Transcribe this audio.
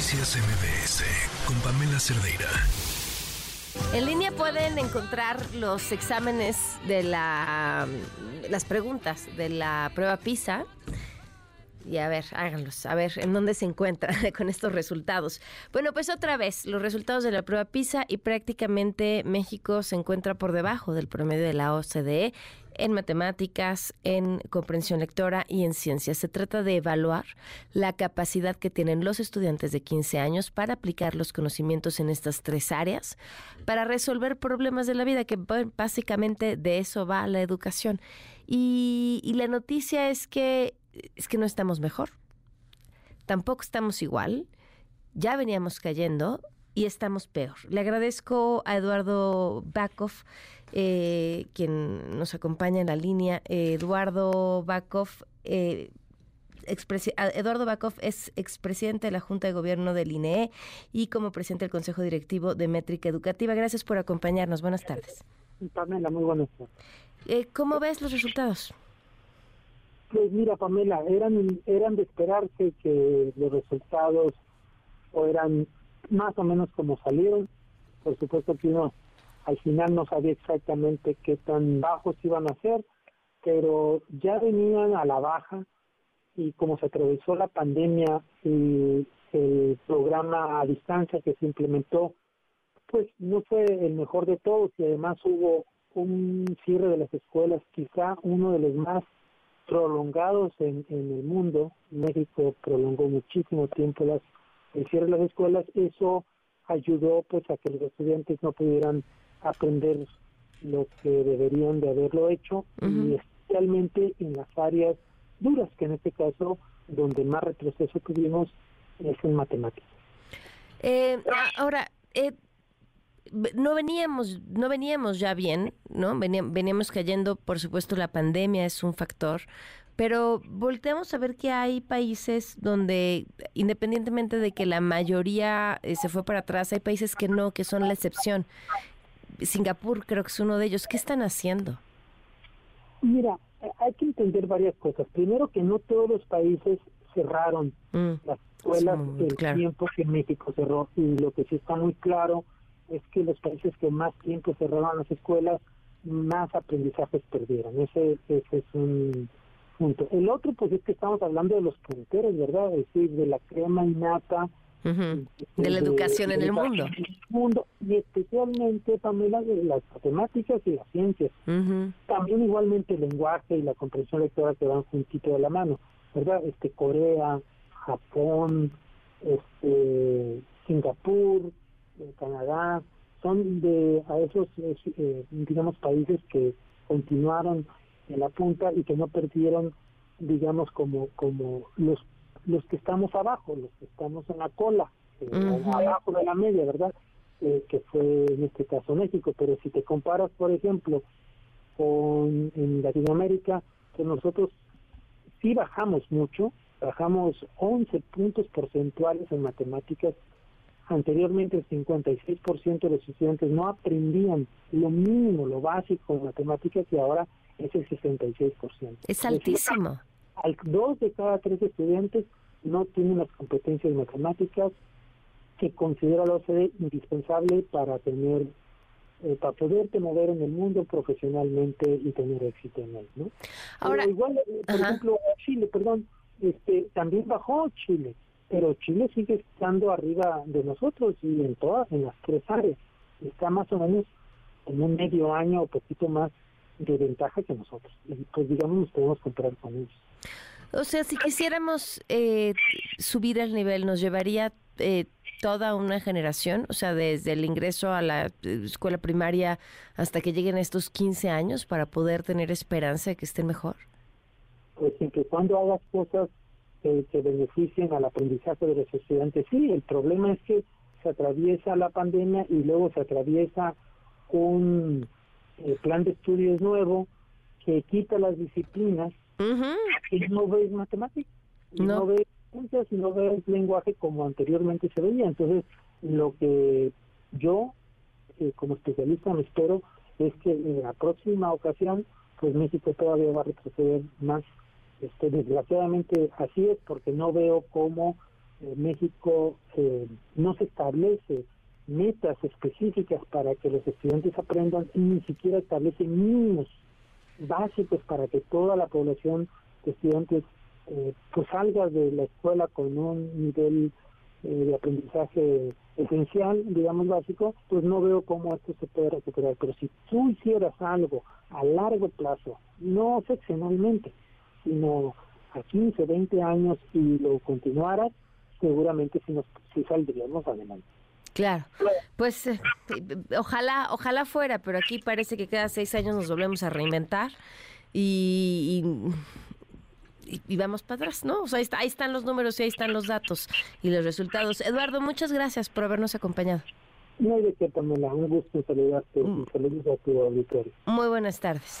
Noticias MBS con Pamela Cerdeira. En línea pueden encontrar los exámenes de la, las preguntas de la prueba PISA. Y a ver, háganlos, a ver en dónde se encuentra con estos resultados. Bueno, pues otra vez, los resultados de la prueba PISA y prácticamente México se encuentra por debajo del promedio de la OCDE en matemáticas, en comprensión lectora y en ciencias. Se trata de evaluar la capacidad que tienen los estudiantes de 15 años para aplicar los conocimientos en estas tres áreas, para resolver problemas de la vida, que básicamente de eso va la educación. Y, y la noticia es que, es que no estamos mejor, tampoco estamos igual, ya veníamos cayendo y estamos peor. Le agradezco a Eduardo Bakov eh, quien nos acompaña en la línea, Eduardo Bakov. Eh, Eduardo Bakov es expresidente de la Junta de Gobierno del INEE y como presidente del Consejo Directivo de Métrica Educativa. Gracias por acompañarnos. Buenas tardes. Pamela, muy buenas tardes. Eh, ¿Cómo ves los resultados? Pues mira, Pamela, eran, eran de esperarse que los resultados fueran más o menos como salieron. Por supuesto que uno al final no sabía exactamente qué tan bajos iban a ser, pero ya venían a la baja y como se atravesó la pandemia y el programa a distancia que se implementó, pues no fue el mejor de todos y además hubo un cierre de las escuelas, quizá uno de los más prolongados en, en el mundo. México prolongó muchísimo tiempo las, el cierre de las escuelas. Eso ayudó pues a que los estudiantes no pudieran aprender lo que deberían de haberlo hecho y especialmente en las áreas duras, que en este caso donde más retroceso tuvimos es en matemáticas. Eh, ahora, eh, no veníamos, no veníamos ya bien, ¿no? Veníamos, cayendo, por supuesto, la pandemia es un factor, pero volteamos a ver que hay países donde, independientemente de que la mayoría eh, se fue para atrás, hay países que no, que son la excepción. Singapur creo que es uno de ellos. ¿Qué están haciendo? Mira, hay que entender varias cosas. Primero que no todos los países cerraron mm, las escuelas el tiempo que México cerró y lo que sí está muy claro es que los países que más tiempo cerraron las escuelas más aprendizajes perdieron. Ese, ese es un punto. El otro pues es que estamos hablando de los punteros, ¿verdad? Es decir, de la crema innata de la educación en el mundo. mundo. Y especialmente, Pamela, de las matemáticas y las ciencias. También igualmente el lenguaje y la comprensión lectora que van juntito de la mano, ¿verdad? Este Corea, Japón, este Singapur, eh, Canadá, son de a esos, eh, digamos, países que continuaron en la punta y que no perdieron, digamos, como, como los los que estamos abajo, los que estamos en la cola, eh, abajo de la media, ¿verdad? Eh, que fue en este caso México, pero si te comparas, por ejemplo, con en Latinoamérica, que nosotros sí bajamos mucho, bajamos 11 puntos porcentuales en matemáticas. Anteriormente el 56% de los estudiantes no aprendían lo mínimo, lo básico en matemáticas y ahora es el 66%. Es altísimo al dos de cada tres estudiantes no tienen las competencias matemáticas que considera la OCDE indispensable para tener eh, para poderte mover en el mundo profesionalmente y tener éxito en él, ¿no? Ahora, igual, eh, por ejemplo, Chile, perdón, este, también bajó Chile, pero Chile sigue estando arriba de nosotros y en todas, en las tres áreas, está más o menos en un medio año o poquito más de ventaja que nosotros. Y pues digamos, nos podemos comprar con ellos. O sea, si quisiéramos eh, subir el nivel, ¿nos llevaría eh, toda una generación? O sea, desde el ingreso a la eh, escuela primaria hasta que lleguen estos 15 años para poder tener esperanza de que estén mejor. Pues siempre cuando hagas cosas que beneficien al aprendizaje de los estudiantes, sí, el problema es que se atraviesa la pandemia y luego se atraviesa un el plan de estudios nuevo que quita las disciplinas y no ves matemáticas, no. ves ciencias y no ves lenguaje como anteriormente se veía. Entonces, lo que yo, eh, como especialista, me espero es que en la próxima ocasión, pues México todavía va a retroceder más. Este, desgraciadamente así es, porque no veo cómo eh, México eh, no se establece metas específicas para que los estudiantes aprendan y ni siquiera establece mínimos básicos para que toda la población de estudiantes eh, pues salga de la escuela con un nivel eh, de aprendizaje esencial, digamos básico, pues no veo cómo esto se puede recuperar. Pero si tú hicieras algo a largo plazo, no seccionalmente, sino a 15, 20 años y lo continuaras, seguramente sí, nos, sí saldríamos adelante. Claro, pues eh, ojalá, ojalá fuera, pero aquí parece que cada seis años nos volvemos a reinventar y, y, vamos para atrás, ¿no? O sea, ahí, está, ahí, están los números y ahí están los datos y los resultados. Eduardo, muchas gracias por habernos acompañado. No hay de qué, Pamela. Un gusto saludarte y mm. saludos a tu auditorio. Muy buenas tardes.